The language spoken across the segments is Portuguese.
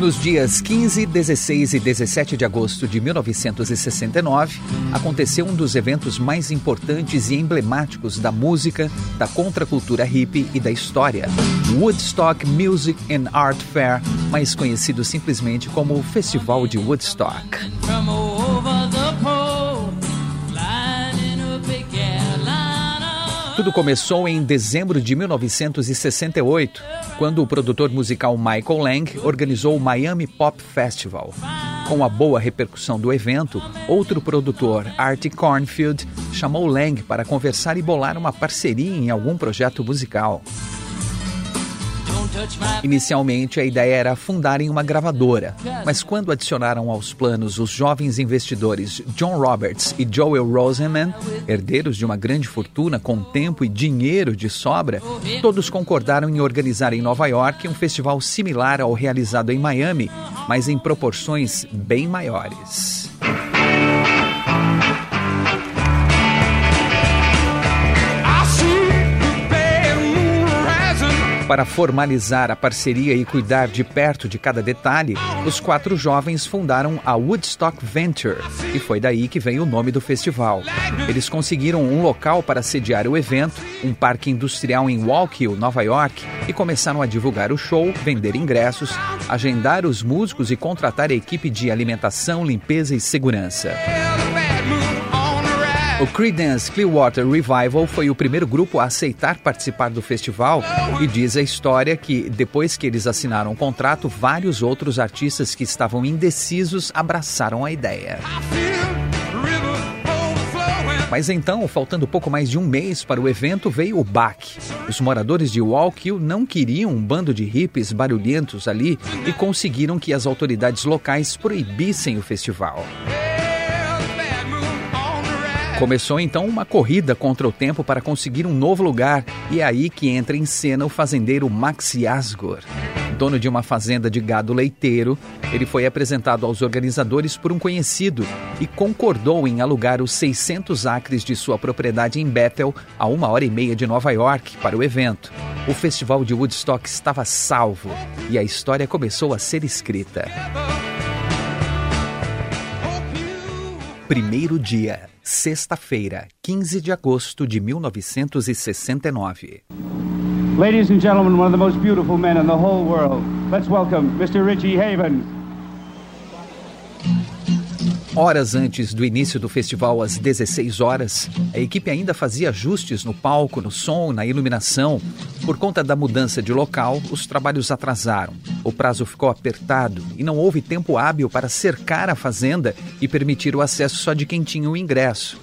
Nos dias 15, 16 e 17 de agosto de 1969, aconteceu um dos eventos mais importantes e emblemáticos da música, da contracultura hippie e da história. Woodstock Music and Art Fair, mais conhecido simplesmente como o Festival de Woodstock. Tudo começou em dezembro de 1968, quando o produtor musical Michael Lang organizou o Miami Pop Festival. Com a boa repercussão do evento, outro produtor, Art Cornfield, chamou Lang para conversar e bolar uma parceria em algum projeto musical. Inicialmente, a ideia era fundarem uma gravadora, mas quando adicionaram aos planos os jovens investidores John Roberts e Joel Rosenman, herdeiros de uma grande fortuna com tempo e dinheiro de sobra, todos concordaram em organizar em Nova York um festival similar ao realizado em Miami, mas em proporções bem maiores. Para formalizar a parceria e cuidar de perto de cada detalhe, os quatro jovens fundaram a Woodstock Venture, e foi daí que vem o nome do festival. Eles conseguiram um local para sediar o evento, um parque industrial em Wallkill, Nova York, e começaram a divulgar o show, vender ingressos, agendar os músicos e contratar a equipe de alimentação, limpeza e segurança. O Creedence Clearwater Revival foi o primeiro grupo a aceitar participar do festival e diz a história que, depois que eles assinaram o contrato, vários outros artistas que estavam indecisos abraçaram a ideia. Mas então, faltando pouco mais de um mês para o evento, veio o baque. Os moradores de Wallkill não queriam um bando de hippies barulhentos ali e conseguiram que as autoridades locais proibissem o festival. Começou então uma corrida contra o tempo para conseguir um novo lugar, e é aí que entra em cena o fazendeiro Max Yasgor. Dono de uma fazenda de gado leiteiro, ele foi apresentado aos organizadores por um conhecido e concordou em alugar os 600 acres de sua propriedade em Bethel, a uma hora e meia de Nova York, para o evento. O festival de Woodstock estava salvo e a história começou a ser escrita. Primeiro dia sexta-feira, 15 de agosto de 1969. Ladies and gentlemen, one of the most beautiful men in the whole world. Let's welcome Mr. Richie Havens. Horas antes do início do festival, às 16 horas, a equipe ainda fazia ajustes no palco, no som, na iluminação. Por conta da mudança de local, os trabalhos atrasaram. O prazo ficou apertado e não houve tempo hábil para cercar a fazenda e permitir o acesso só de quem tinha o ingresso.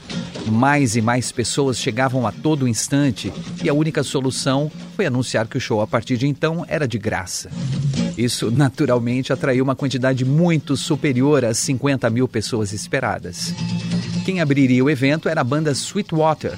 Mais e mais pessoas chegavam a todo instante e a única solução foi anunciar que o show a partir de então era de graça. Isso naturalmente atraiu uma quantidade muito superior às 50 mil pessoas esperadas. Quem abriria o evento era a banda Sweetwater,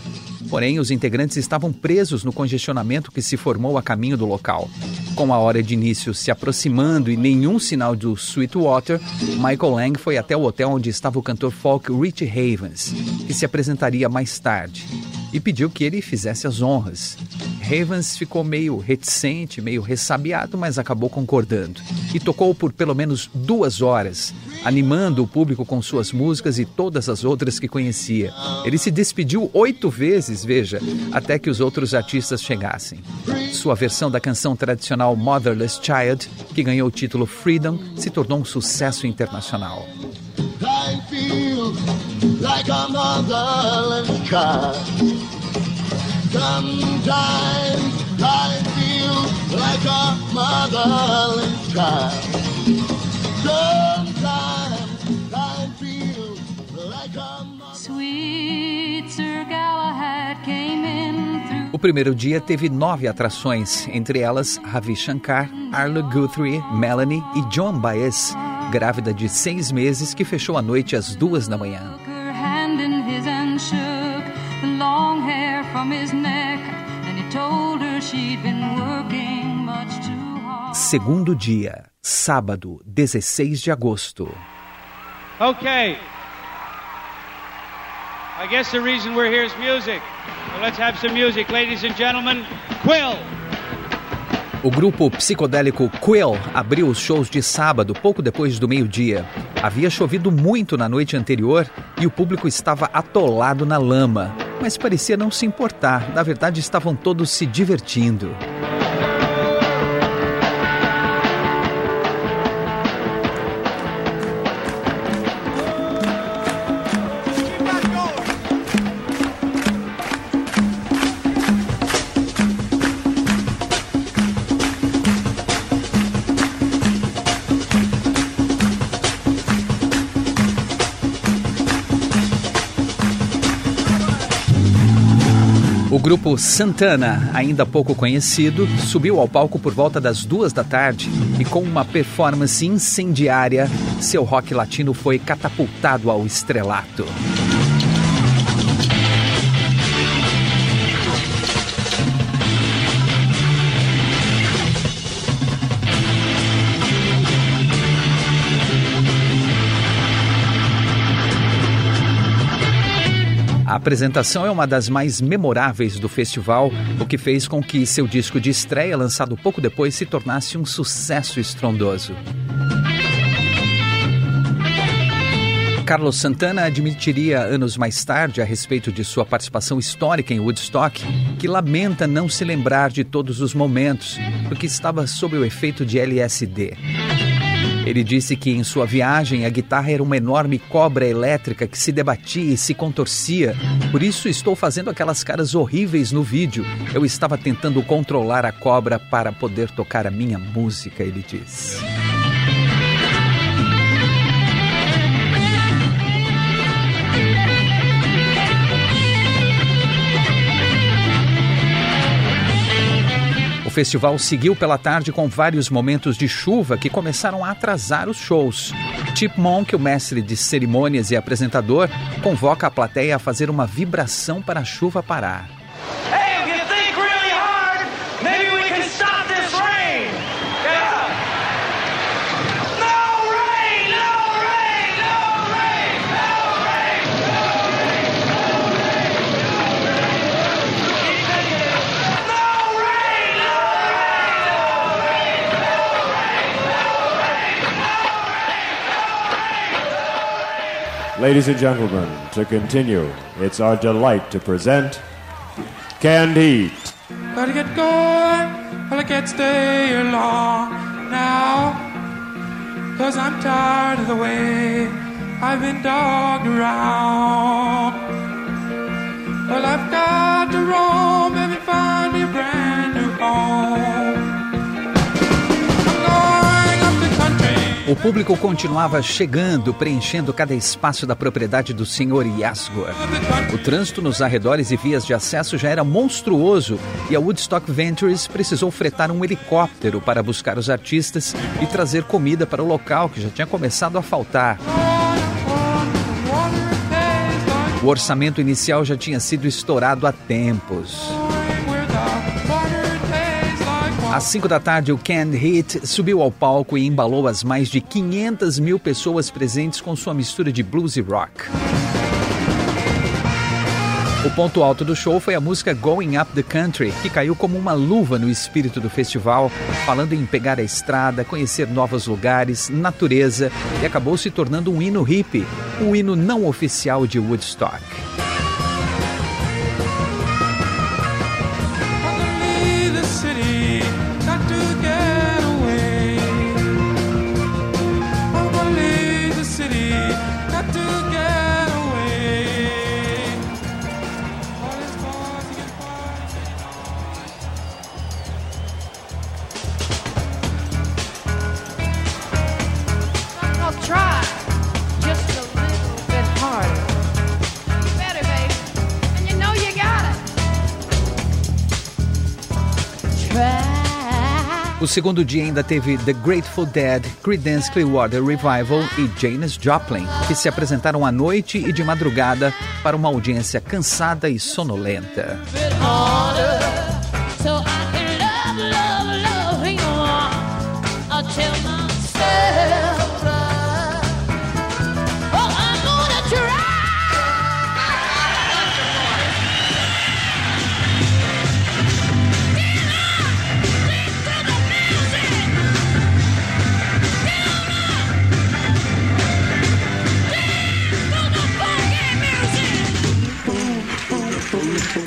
porém os integrantes estavam presos no congestionamento que se formou a caminho do local. Com a hora de início se aproximando e nenhum sinal do Sweetwater, Michael Lang foi até o hotel onde estava o cantor folk Rich Havens, que se apresentaria mais tarde, e pediu que ele fizesse as honras. Havens ficou meio reticente, meio ressabiado, mas acabou concordando. E tocou por pelo menos duas horas, animando o público com suas músicas e todas as outras que conhecia. Ele se despediu oito vezes, veja, até que os outros artistas chegassem. Sua versão da canção tradicional Motherless Child, que ganhou o título Freedom, se tornou um sucesso internacional. I feel like a motherless child. Sometimes I feel like a motherless child. Sometimes I feel like a mother. Sweet Sir Galahad came in through O primeiro dia teve nove atrações, entre elas Ravi Shankar, Arlo Guthrie, Melanie e John Baez, grávida de seis meses, que fechou a noite às duas da manhã. Segundo dia, sábado, 16 de agosto. Okay. I guess the reason we're here is music. So let's have some music, ladies and gentlemen. Quill. O grupo psicodélico Quill abriu os shows de sábado, pouco depois do meio-dia. Havia chovido muito na noite anterior e o público estava atolado na lama, mas parecia não se importar. Na verdade, estavam todos se divertindo. Grupo Santana, ainda pouco conhecido, subiu ao palco por volta das duas da tarde e, com uma performance incendiária, seu rock latino foi catapultado ao estrelato. Apresentação é uma das mais memoráveis do festival, o que fez com que seu disco de estreia, lançado pouco depois, se tornasse um sucesso estrondoso. Carlos Santana admitiria anos mais tarde, a respeito de sua participação histórica em Woodstock, que lamenta não se lembrar de todos os momentos, porque estava sob o efeito de LSD. Ele disse que em sua viagem a guitarra era uma enorme cobra elétrica que se debatia e se contorcia. Por isso estou fazendo aquelas caras horríveis no vídeo. Eu estava tentando controlar a cobra para poder tocar a minha música, ele disse. O festival seguiu pela tarde com vários momentos de chuva que começaram a atrasar os shows. Chip Monk, o mestre de cerimônias e apresentador, convoca a plateia a fazer uma vibração para a chuva parar. Ladies and gentlemen, to continue, it's our delight to present Canned Heat. Gotta get going, while I can't stay long now. Cause I'm tired of the way I've been dogged around. Well, I've got público continuava chegando, preenchendo cada espaço da propriedade do senhor Yasgor. O trânsito nos arredores e vias de acesso já era monstruoso e a Woodstock Ventures precisou fretar um helicóptero para buscar os artistas e trazer comida para o local que já tinha começado a faltar. O orçamento inicial já tinha sido estourado há tempos. Às 5 da tarde, o Canned Heat subiu ao palco e embalou as mais de 500 mil pessoas presentes com sua mistura de blues e rock. O ponto alto do show foi a música Going Up the Country, que caiu como uma luva no espírito do festival, falando em pegar a estrada, conhecer novos lugares, natureza, e acabou se tornando um hino hippie, um hino não oficial de Woodstock. Segundo dia ainda teve The Grateful Dead, Creedence Clearwater Revival e Janis Joplin, que se apresentaram à noite e de madrugada para uma audiência cansada e sonolenta.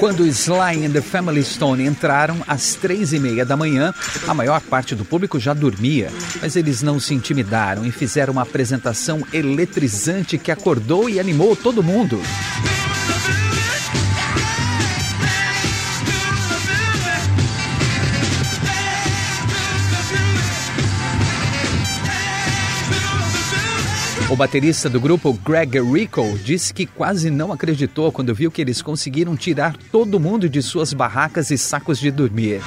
Quando Sly and the Family Stone entraram às três e meia da manhã, a maior parte do público já dormia, mas eles não se intimidaram e fizeram uma apresentação eletrizante que acordou e animou todo mundo. O baterista do grupo Greg Rico disse que quase não acreditou quando viu que eles conseguiram tirar todo mundo de suas barracas e sacos de dormir.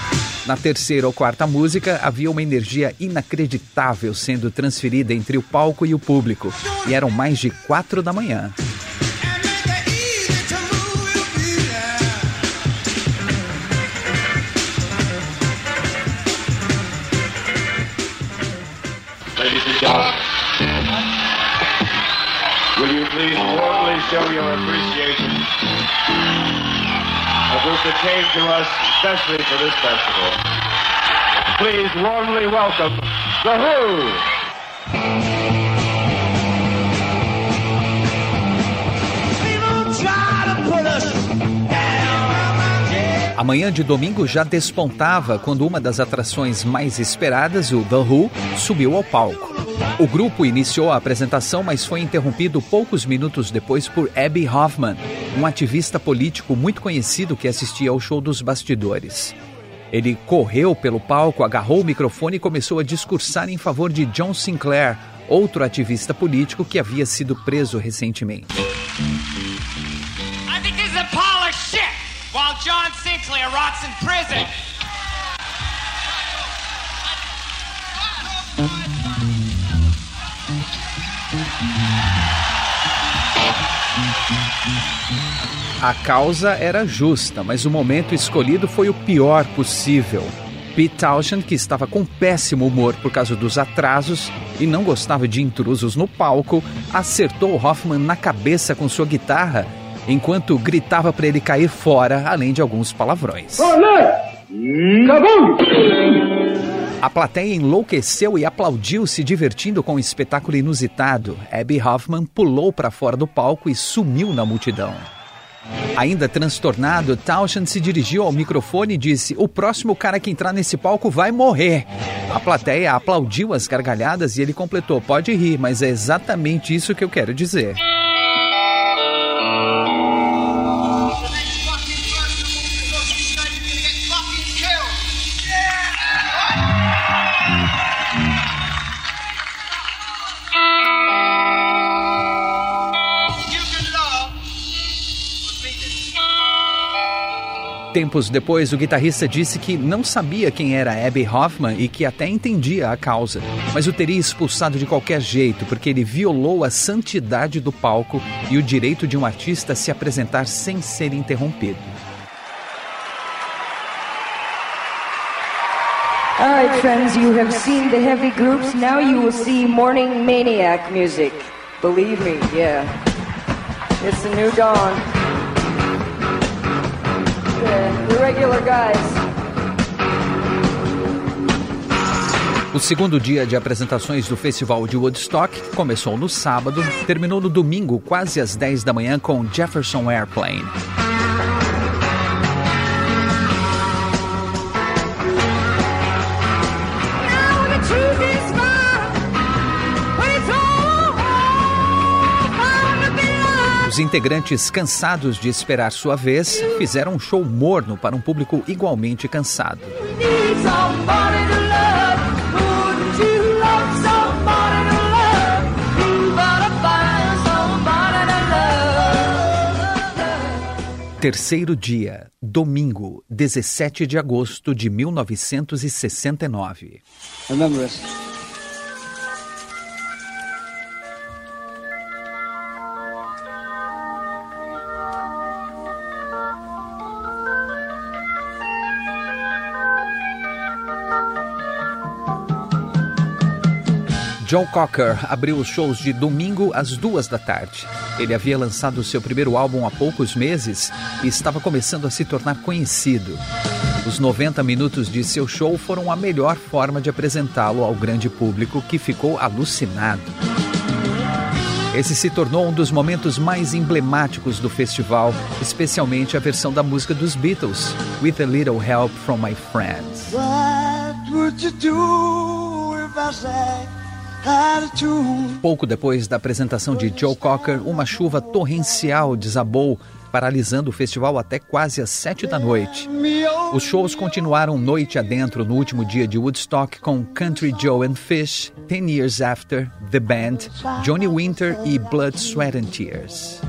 Na terceira ou quarta música, havia uma energia inacreditável sendo transferida entre o palco e o público, e eram mais de quatro da manhã. Please warmly show your appreciation of this that came to us especially for this festival? Please warmly welcome The Who! A manhã de domingo já despontava quando uma das atrações mais esperadas, o The Who, subiu ao palco. O grupo iniciou a apresentação, mas foi interrompido poucos minutos depois por Abby Hoffman, um ativista político muito conhecido que assistia ao show dos bastidores. Ele correu pelo palco, agarrou o microfone e começou a discursar em favor de John Sinclair, outro ativista político que havia sido preso recentemente. I think this is a pile of shit while John Sinclair rots in prison. A causa era justa, mas o momento escolhido foi o pior possível. Pete Townshend, que estava com péssimo humor por causa dos atrasos e não gostava de intrusos no palco, acertou Hoffman na cabeça com sua guitarra enquanto gritava para ele cair fora, além de alguns palavrões. A plateia enlouqueceu e aplaudiu, se divertindo com o espetáculo inusitado. Abby Hoffman pulou para fora do palco e sumiu na multidão. Ainda transtornado, Townshend se dirigiu ao microfone e disse: O próximo cara que entrar nesse palco vai morrer. A plateia aplaudiu as gargalhadas e ele completou: Pode rir, mas é exatamente isso que eu quero dizer. Tempos depois, o guitarrista disse que não sabia quem era Abby Hoffman e que até entendia a causa, mas o teria expulsado de qualquer jeito porque ele violou a santidade do palco e o direito de um artista se apresentar sem ser interrompido. All right, friends, you have seen the heavy groups. Now you will see morning maniac music. Believe me, yeah. It's the new dawn. Regular guys. O segundo dia de apresentações do Festival de Woodstock começou no sábado, terminou no domingo, quase às 10 da manhã, com Jefferson Airplane. Os integrantes, cansados de esperar sua vez, fizeram um show morno para um público igualmente cansado. terceiro dia, domingo, 17 de agosto de 1969. Remember Joe Cocker abriu os shows de domingo às duas da tarde. Ele havia lançado seu primeiro álbum há poucos meses e estava começando a se tornar conhecido. Os 90 minutos de seu show foram a melhor forma de apresentá-lo ao grande público que ficou alucinado. Esse se tornou um dos momentos mais emblemáticos do festival, especialmente a versão da música dos Beatles, With a Little Help from My Friends. What would you do if I tune? Pouco depois da apresentação de Joe Cocker, uma chuva torrencial desabou, paralisando o festival até quase às sete da noite. Os shows continuaram noite adentro no último dia de Woodstock com Country Joe and Fish, Ten Years After, The Band, Johnny Winter e Blood, Sweat and Tears.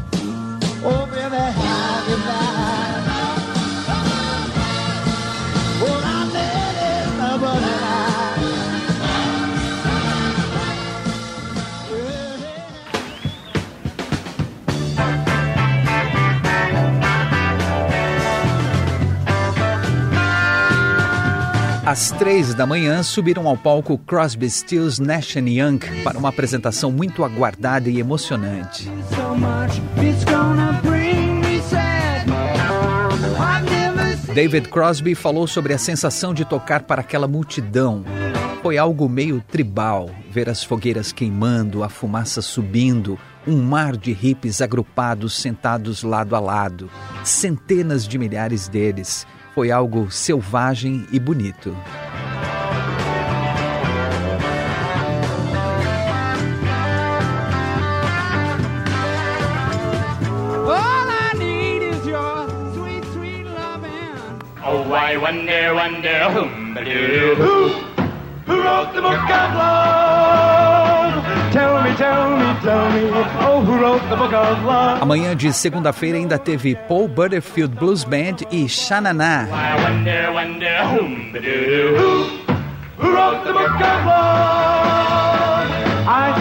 Às três da manhã, subiram ao palco Crosby, Stills, Nash Young para uma apresentação muito aguardada e emocionante. David Crosby falou sobre a sensação de tocar para aquela multidão. Foi algo meio tribal, ver as fogueiras queimando, a fumaça subindo, um mar de hippies agrupados sentados lado a lado, centenas de milhares deles. Foi algo selvagem e bonito. All I need is your sweet, sweet loving. Oh, I wonder, wonder, whom who, who wrote the book of love? Amanhã de segunda-feira ainda teve Paul Butterfield Blues Band e Xananá. I wonder, wonder, whom who, who wrote the book of love?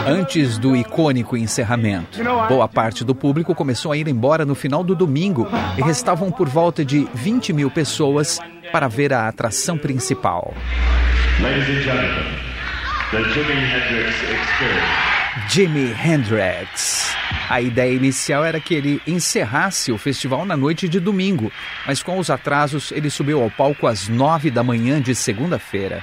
Antes do icônico encerramento, boa parte do público começou a ir embora no final do domingo e restavam por volta de 20 mil pessoas para ver a atração principal. Ladies and gentlemen, the Jimi Hendrix Experience. Jimi Hendrix. A ideia inicial era que ele encerrasse o festival na noite de domingo, mas com os atrasos ele subiu ao palco às nove da manhã de segunda-feira.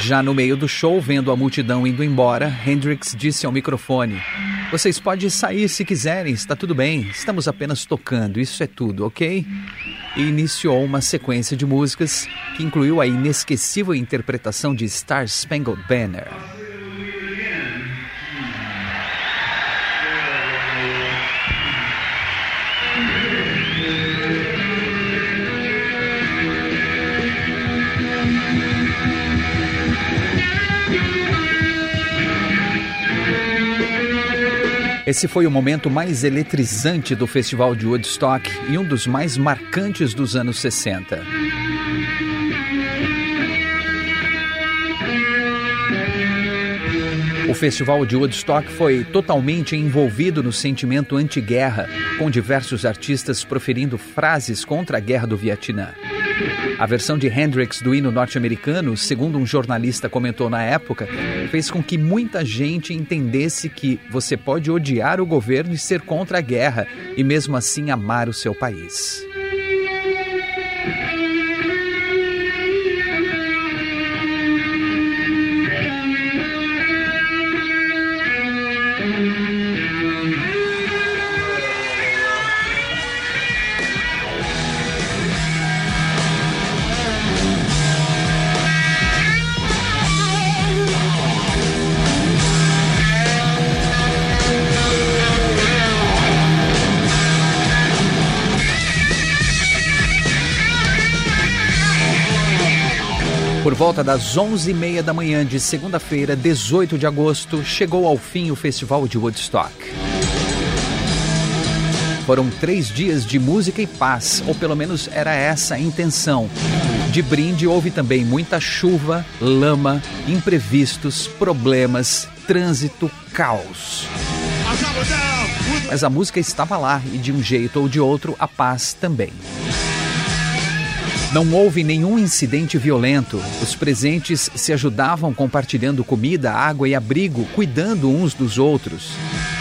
Já no meio do show, vendo a multidão indo embora, Hendrix disse ao microfone: Vocês podem sair se quiserem, está tudo bem, estamos apenas tocando, isso é tudo, ok? E iniciou uma sequência de músicas que incluiu a inesquecível interpretação de Star Spangled Banner. Esse foi o momento mais eletrizante do Festival de Woodstock e um dos mais marcantes dos anos 60. O Festival de Woodstock foi totalmente envolvido no sentimento anti-guerra, com diversos artistas proferindo frases contra a guerra do Vietnã. A versão de Hendrix do hino norte-americano, segundo um jornalista comentou na época, fez com que muita gente entendesse que você pode odiar o governo e ser contra a guerra e mesmo assim amar o seu país. Volta das 11h30 da manhã de segunda-feira, 18 de agosto, chegou ao fim o Festival de Woodstock. Foram três dias de música e paz, ou pelo menos era essa a intenção. De brinde houve também muita chuva, lama, imprevistos, problemas, trânsito, caos. Mas a música estava lá e de um jeito ou de outro a paz também. Não houve nenhum incidente violento. Os presentes se ajudavam compartilhando comida, água e abrigo, cuidando uns dos outros.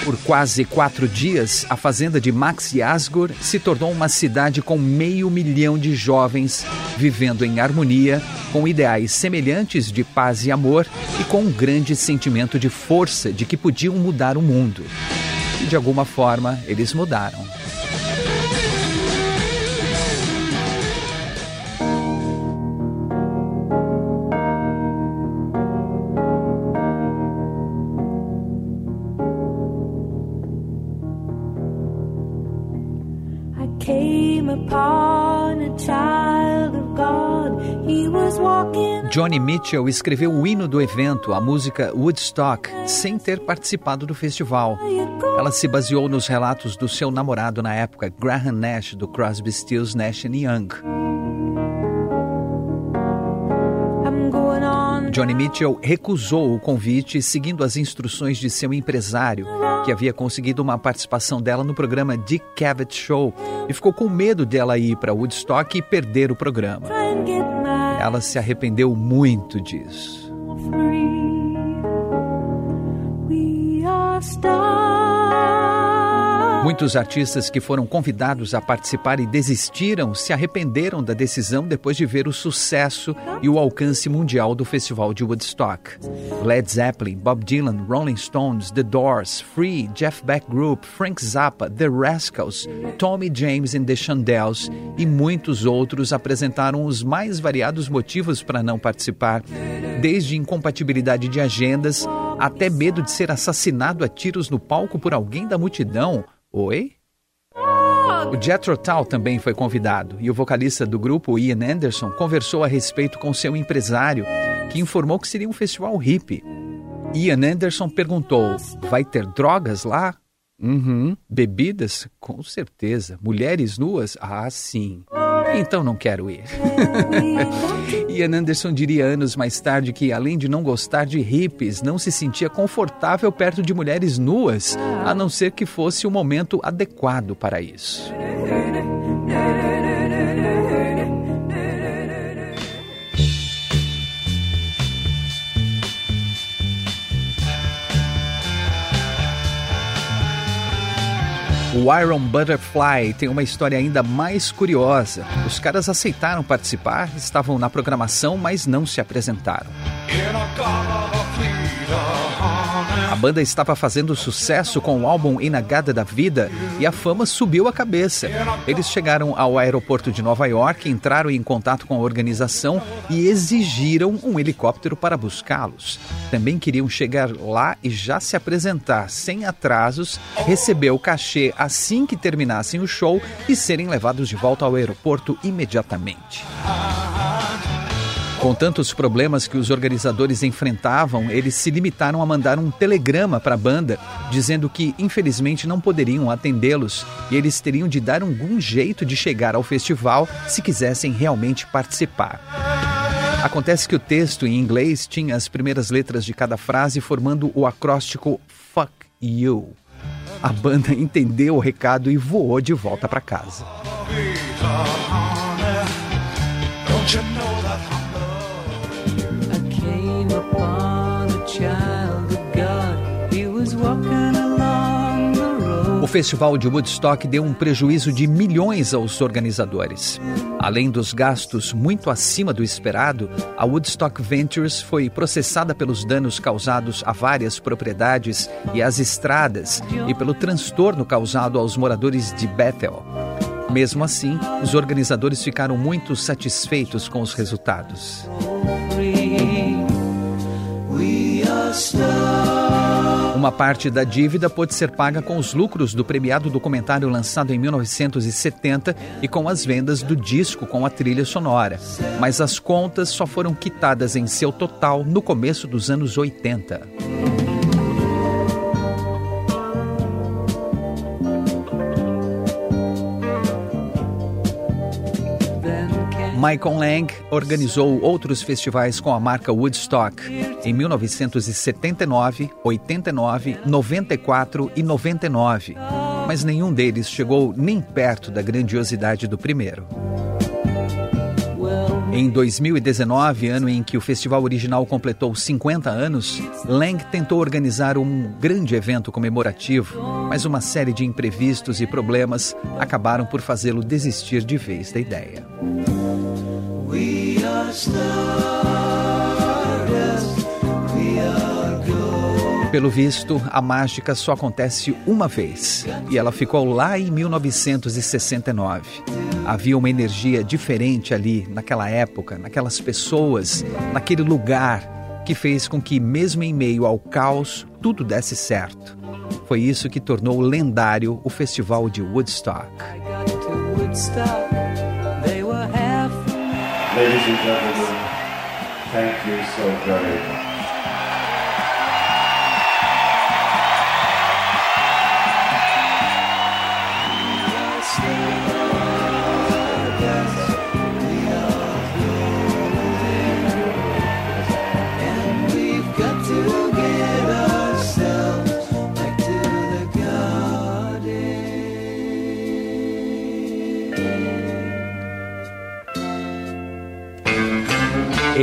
Por quase quatro dias, a fazenda de Max Yasgur se tornou uma cidade com meio milhão de jovens vivendo em harmonia, com ideais semelhantes de paz e amor e com um grande sentimento de força de que podiam mudar o mundo. E de alguma forma, eles mudaram. Johnny Mitchell escreveu o hino do evento, a música Woodstock, sem ter participado do festival. Ela se baseou nos relatos do seu namorado na época, Graham Nash, do Crosby, Stills, Nash Young. Johnny Mitchell recusou o convite, seguindo as instruções de seu empresário, que havia conseguido uma participação dela no programa Dick Cavett Show, e ficou com medo dela ir para Woodstock e perder o programa. Ela se arrependeu muito disso. Muitos artistas que foram convidados a participar e desistiram se arrependeram da decisão depois de ver o sucesso e o alcance mundial do Festival de Woodstock. Led Zeppelin, Bob Dylan, Rolling Stones, The Doors, Free, Jeff Beck Group, Frank Zappa, The Rascals, Tommy James and the Chandels e muitos outros apresentaram os mais variados motivos para não participar, desde incompatibilidade de agendas até medo de ser assassinado a tiros no palco por alguém da multidão Oi? O Jethro Tull também foi convidado e o vocalista do grupo, Ian Anderson, conversou a respeito com seu empresário, que informou que seria um festival hippie. Ian Anderson perguntou: vai ter drogas lá? Uhum. Bebidas? Com certeza. Mulheres nuas? Ah, sim. Então não quero ir. Ian Anderson diria anos mais tarde que, além de não gostar de hippies, não se sentia confortável perto de mulheres nuas, a não ser que fosse o momento adequado para isso. O Iron Butterfly tem uma história ainda mais curiosa. Os caras aceitaram participar, estavam na programação, mas não se apresentaram. A banda estava fazendo sucesso com o álbum Inagada da Vida e a fama subiu a cabeça. Eles chegaram ao aeroporto de Nova York, entraram em contato com a organização e exigiram um helicóptero para buscá-los. Também queriam chegar lá e já se apresentar sem atrasos, receber o cachê assim que terminassem o show e serem levados de volta ao aeroporto imediatamente. Com tantos problemas que os organizadores enfrentavam, eles se limitaram a mandar um telegrama para a banda, dizendo que infelizmente não poderiam atendê-los e eles teriam de dar algum jeito de chegar ao festival se quisessem realmente participar. Acontece que o texto em inglês tinha as primeiras letras de cada frase formando o acróstico Fuck You. A banda entendeu o recado e voou de volta para casa. O festival de Woodstock deu um prejuízo de milhões aos organizadores. Além dos gastos muito acima do esperado, a Woodstock Ventures foi processada pelos danos causados a várias propriedades e às estradas e pelo transtorno causado aos moradores de Bethel. Mesmo assim, os organizadores ficaram muito satisfeitos com os resultados. Uma parte da dívida pode ser paga com os lucros do premiado documentário lançado em 1970 e com as vendas do disco com a trilha sonora. Mas as contas só foram quitadas em seu total no começo dos anos 80. Michael Lang organizou outros festivais com a marca Woodstock em 1979, 89, 94 e 99, mas nenhum deles chegou nem perto da grandiosidade do primeiro. Em 2019, ano em que o festival original completou 50 anos, Lang tentou organizar um grande evento comemorativo, mas uma série de imprevistos e problemas acabaram por fazê-lo desistir de vez da ideia. Pelo visto, a mágica só acontece uma vez e ela ficou lá em 1969. Havia uma energia diferente ali, naquela época, naquelas pessoas, naquele lugar, que fez com que, mesmo em meio ao caos, tudo desse certo. Foi isso que tornou lendário o festival de Woodstock. Ladies and gentlemen, thank you so very much.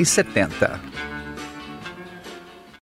60 e 70.